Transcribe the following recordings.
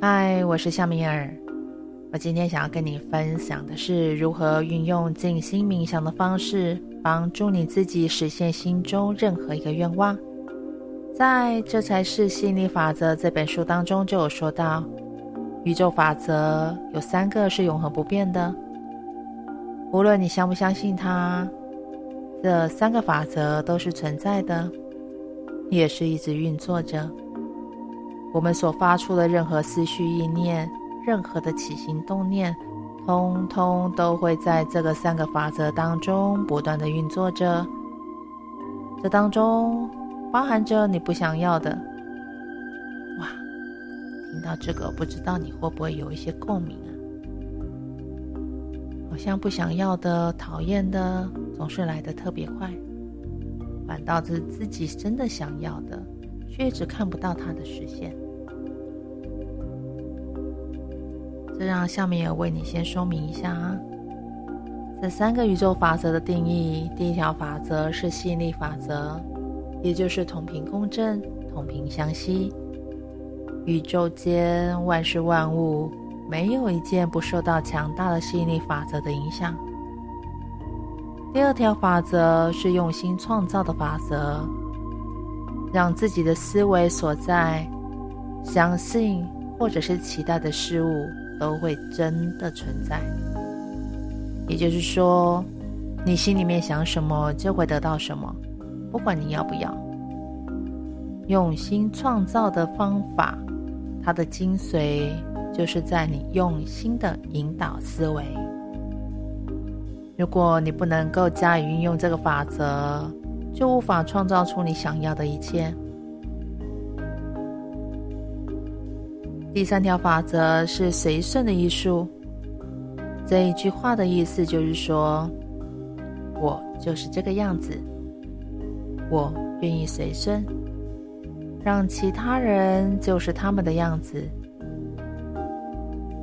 嗨，我是夏米尔。我今天想要跟你分享的是如何运用静心冥想的方式，帮助你自己实现心中任何一个愿望。在这才是吸引力法则这本书当中就有说到，宇宙法则有三个是永恒不变的，无论你相不相信它，这三个法则都是存在的。也是一直运作着。我们所发出的任何思绪意念，任何的起心动念，通通都会在这个三个法则当中不断的运作着。这当中包含着你不想要的。哇，听到这个，不知道你会不会有一些共鸣啊？好像不想要的、讨厌的，总是来得特别快。反倒是自己真的想要的，却一直看不到它的实现。这让夏米尔为你先说明一下啊。这三个宇宙法则的定义，第一条法则是吸引力法则，也就是同频共振、同频相吸。宇宙间万事万物，没有一件不受到强大的吸引力法则的影响。第二条法则是用心创造的法则，让自己的思维所在、相信或者是期待的事物都会真的存在。也就是说，你心里面想什么，就会得到什么，不管你要不要。用心创造的方法，它的精髓就是在你用心的引导思维。如果你不能够加以运用这个法则，就无法创造出你想要的一切。第三条法则是随顺的艺术。这一句话的意思就是说，我就是这个样子，我愿意随顺，让其他人就是他们的样子。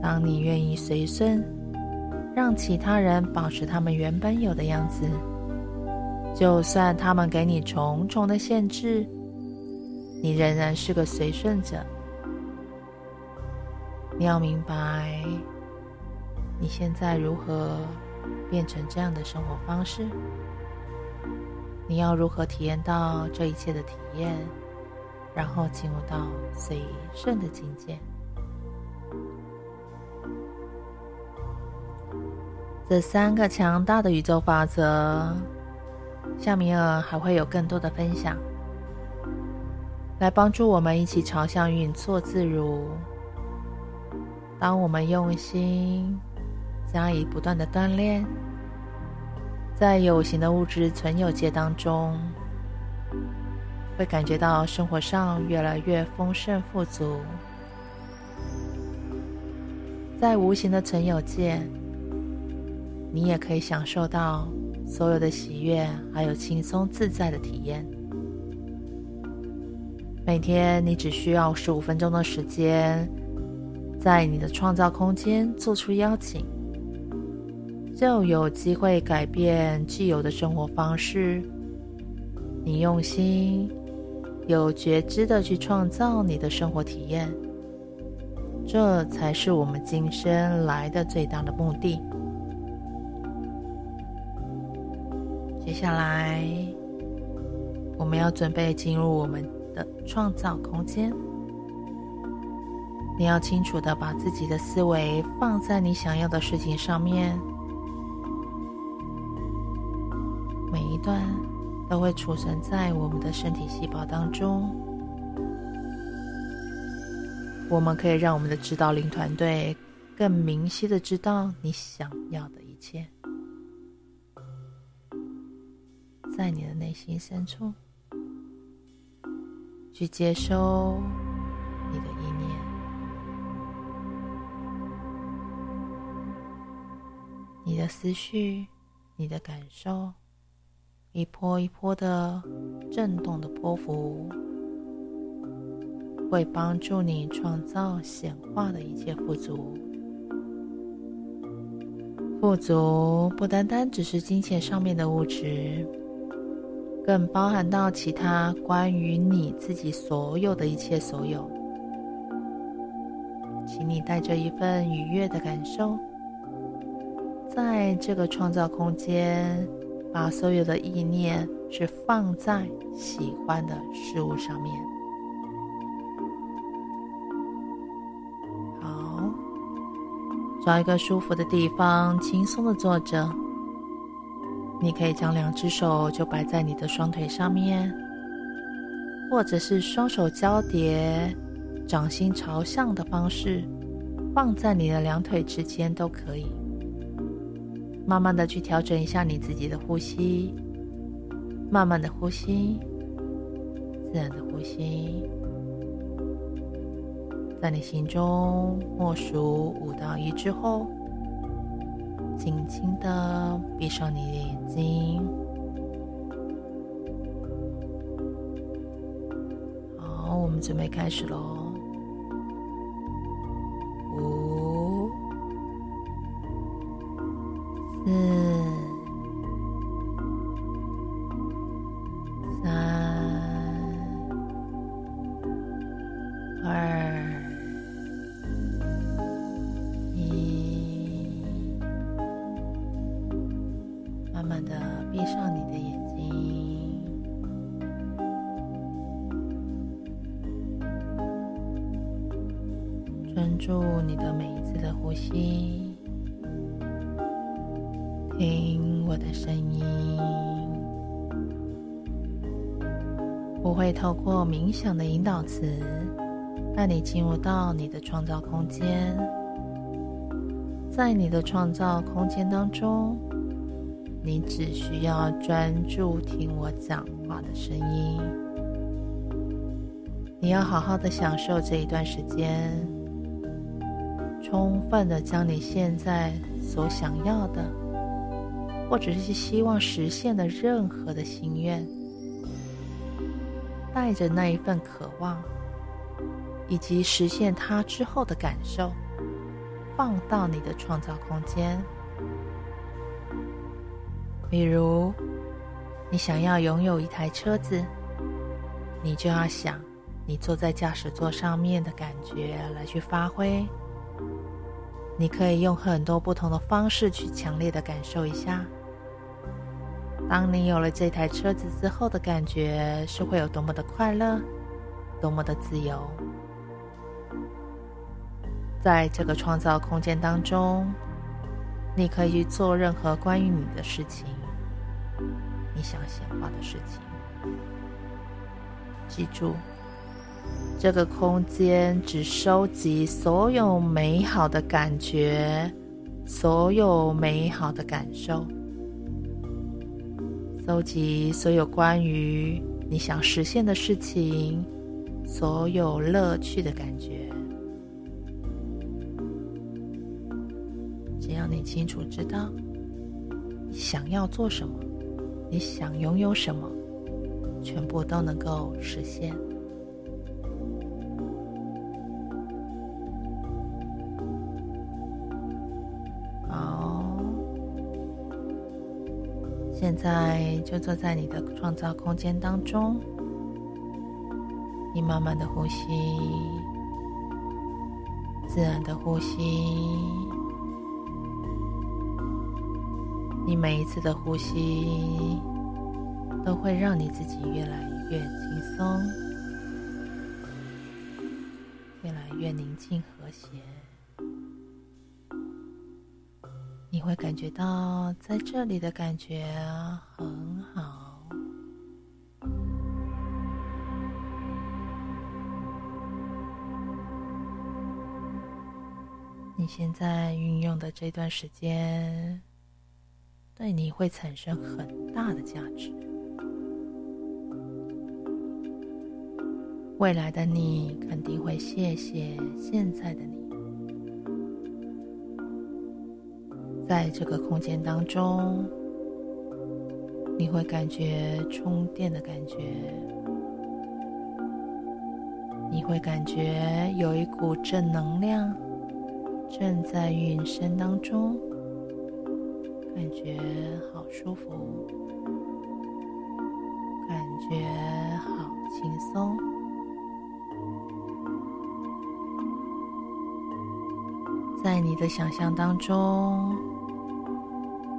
当你愿意随顺。让其他人保持他们原本有的样子，就算他们给你重重的限制，你仍然是个随顺者。你要明白，你现在如何变成这样的生活方式？你要如何体验到这一切的体验，然后进入到随顺的境界？这三个强大的宇宙法则，夏米尔还会有更多的分享，来帮助我们一起朝向运作自如。当我们用心加以不断的锻炼，在有形的物质存有界当中，会感觉到生活上越来越丰盛富足；在无形的存有界，你也可以享受到所有的喜悦，还有轻松自在的体验。每天你只需要十五分钟的时间，在你的创造空间做出邀请，就有机会改变既有的生活方式。你用心、有觉知的去创造你的生活体验，这才是我们今生来的最大的目的。接下来，我们要准备进入我们的创造空间。你要清楚的把自己的思维放在你想要的事情上面，每一段都会储存在我们的身体细胞当中。我们可以让我们的指导灵团队更明晰的知道你想要的一切。在你的内心深处，去接收你的意念，你的思绪，你的感受，一波一波的震动的波幅，会帮助你创造显化的一切富足。富足不单单只是金钱上面的物质。更包含到其他关于你自己所有的一切所有，请你带着一份愉悦的感受，在这个创造空间，把所有的意念是放在喜欢的事物上面。好，找一个舒服的地方，轻松的坐着。你可以将两只手就摆在你的双腿上面，或者是双手交叠。掌心朝向的方式，放在你的两腿之间都可以。慢慢的去调整一下你自己的呼吸，慢慢的呼吸，自然的呼吸。在你心中默数五到一之后，轻轻的闭上你的眼睛。好，我们准备开始喽。五、四专注你的每一次的呼吸，听我的声音。我会透过冥想的引导词，带你进入到你的创造空间。在你的创造空间当中，你只需要专注听我讲话的声音。你要好好的享受这一段时间。充分的将你现在所想要的，或者是希望实现的任何的心愿，带着那一份渴望，以及实现它之后的感受，放到你的创造空间。比如，你想要拥有一台车子，你就要想你坐在驾驶座上面的感觉来去发挥。你可以用很多不同的方式去强烈的感受一下，当你有了这台车子之后的感觉是会有多么的快乐，多么的自由。在这个创造空间当中，你可以去做任何关于你的事情，你想显化的事情。记住。这个空间只收集所有美好的感觉，所有美好的感受，搜集所有关于你想实现的事情，所有乐趣的感觉。只要你清楚知道你想要做什么，你想拥有什么，全部都能够实现。现在就坐在你的创造空间当中，你慢慢的呼吸，自然的呼吸，你每一次的呼吸都会让你自己越来越轻松，越来越宁静和谐。会感觉到在这里的感觉很好。你现在运用的这段时间，对你会产生很大的价值。未来的你肯定会谢谢现在的你。在这个空间当中，你会感觉充电的感觉，你会感觉有一股正能量正在运升当中，感觉好舒服，感觉好轻松。在你的想象当中，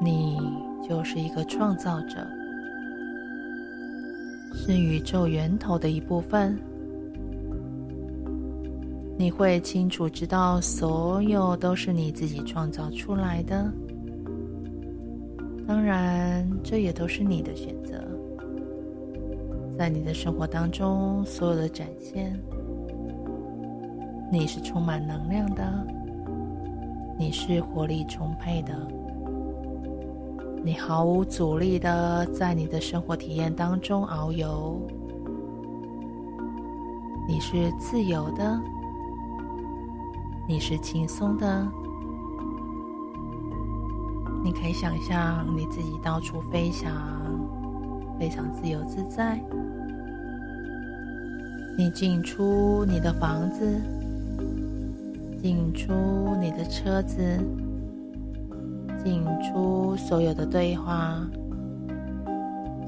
你就是一个创造者，是宇宙源头的一部分。你会清楚知道，所有都是你自己创造出来的。当然，这也都是你的选择。在你的生活当中，所有的展现，你是充满能量的，你是活力充沛的，你毫无阻力的在你的生活体验当中遨游，你是自由的。你是轻松的，你可以想象你自己到处飞翔，非常自由自在。你进出你的房子，进出你的车子，进出所有的对话，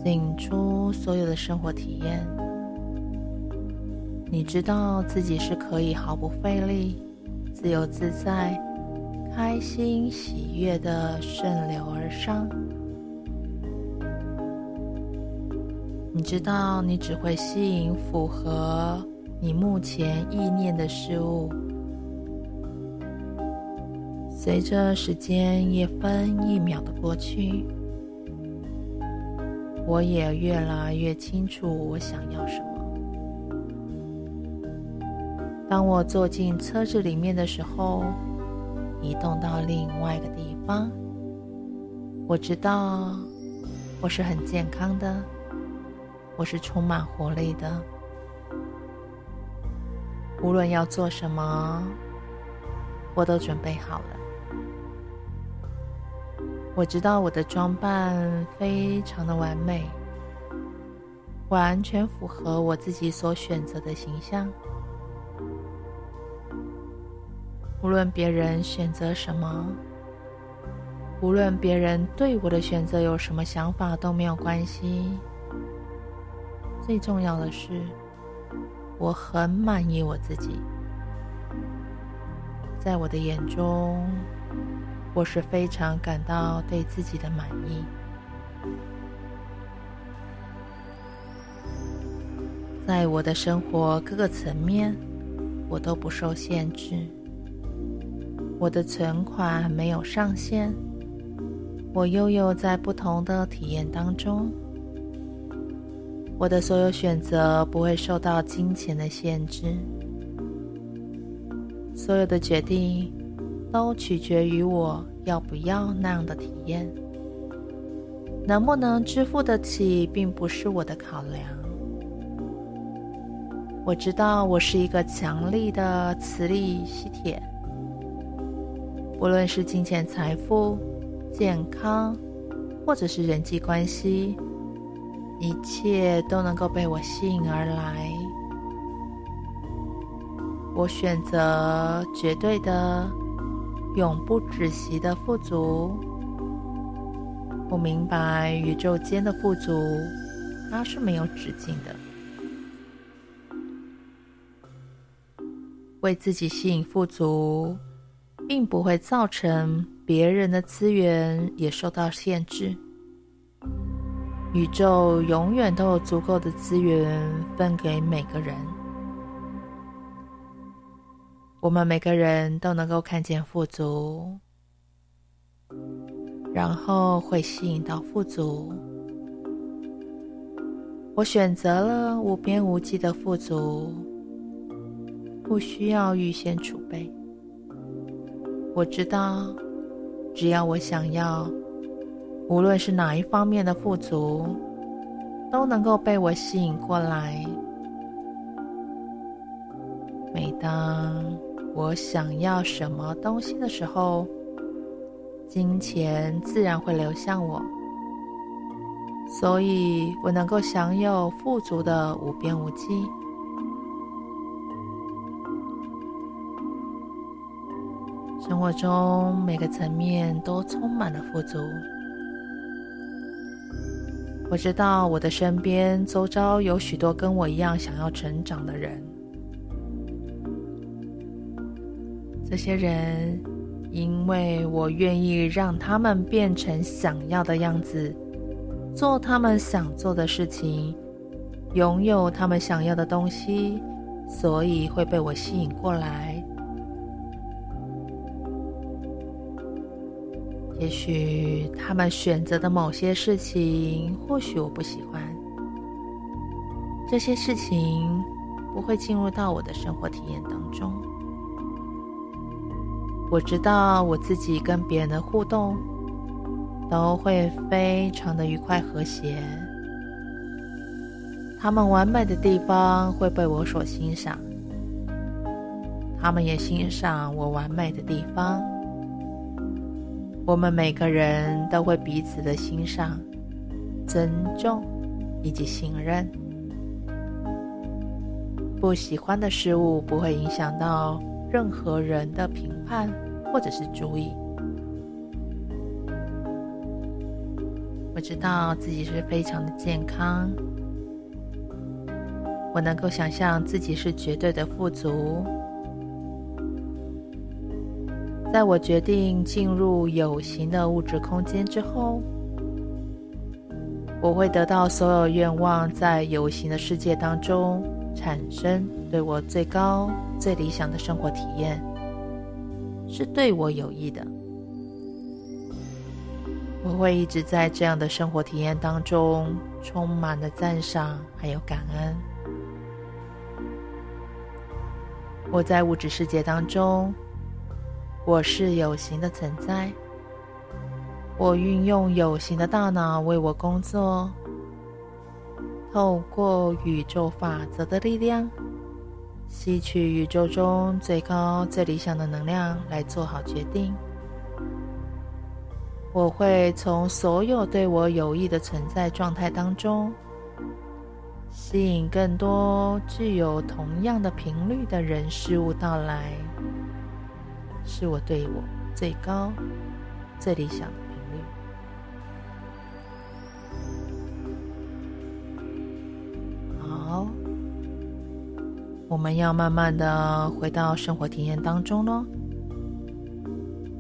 进出所有的生活体验。你知道自己是可以毫不费力。自由自在、开心喜悦的顺流而上。你知道，你只会吸引符合你目前意念的事物。随着时间一分一秒的过去，我也越来越清楚我想要什么。当我坐进车子里面的时候，移动到另外一个地方，我知道我是很健康的，我是充满活力的。无论要做什么，我都准备好了。我知道我的装扮非常的完美，完全符合我自己所选择的形象。无论别人选择什么，无论别人对我的选择有什么想法都没有关系。最重要的是，我很满意我自己。在我的眼中，我是非常感到对自己的满意。在我的生活各个层面，我都不受限制。我的存款没有上限，我拥有在不同的体验当中。我的所有选择不会受到金钱的限制，所有的决定都取决于我要不要那样的体验。能不能支付得起，并不是我的考量。我知道我是一个强力的磁力吸铁。无论是金钱、财富、健康，或者是人际关系，一切都能够被我吸引而来。我选择绝对的、永不止息的富足。我明白宇宙间的富足，它是没有止境的。为自己吸引富足。并不会造成别人的资源也受到限制。宇宙永远都有足够的资源分给每个人。我们每个人都能够看见富足，然后会吸引到富足。我选择了无边无际的富足，不需要预先储备。我知道，只要我想要，无论是哪一方面的富足，都能够被我吸引过来。每当我想要什么东西的时候，金钱自然会流向我，所以我能够享有富足的无边无际。生活中每个层面都充满了富足。我知道我的身边周遭有许多跟我一样想要成长的人，这些人因为我愿意让他们变成想要的样子，做他们想做的事情，拥有他们想要的东西，所以会被我吸引过来。也许他们选择的某些事情，或许我不喜欢，这些事情不会进入到我的生活体验当中。我知道我自己跟别人的互动都会非常的愉快和谐，他们完美的地方会被我所欣赏，他们也欣赏我完美的地方。我们每个人都会彼此的欣赏、尊重以及信任。不喜欢的事物不会影响到任何人的评判或者是注意。我知道自己是非常的健康，我能够想象自己是绝对的富足。在我决定进入有形的物质空间之后，我会得到所有愿望在有形的世界当中产生对我最高、最理想的生活体验，是对我有益的。我会一直在这样的生活体验当中充满了赞赏还有感恩。我在物质世界当中。我是有形的存在，我运用有形的大脑为我工作，透过宇宙法则的力量，吸取宇宙中最高、最理想的能量来做好决定。我会从所有对我有益的存在状态当中，吸引更多具有同样的频率的人事物到来。是我对我最高、最理想我们要慢慢的回到生活体验当中喽，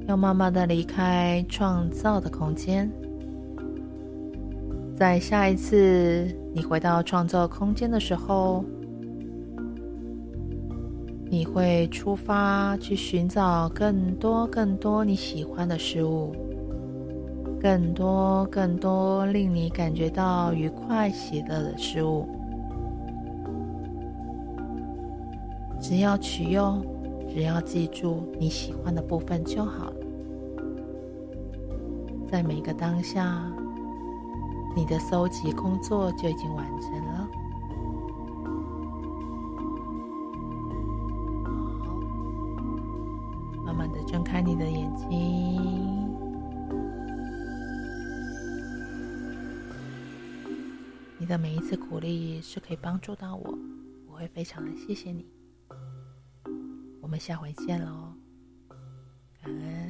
要慢慢的离开创造的空间。在下一次你回到创造空间的时候。你会出发去寻找更多更多你喜欢的事物，更多更多令你感觉到愉快喜乐的事物。只要取用，只要记住你喜欢的部分就好了。在每个当下，你的搜集工作就已经完成了。慢慢的睁开你的眼睛，你的每一次鼓励是可以帮助到我，我会非常的谢谢你。我们下回见喽，感恩。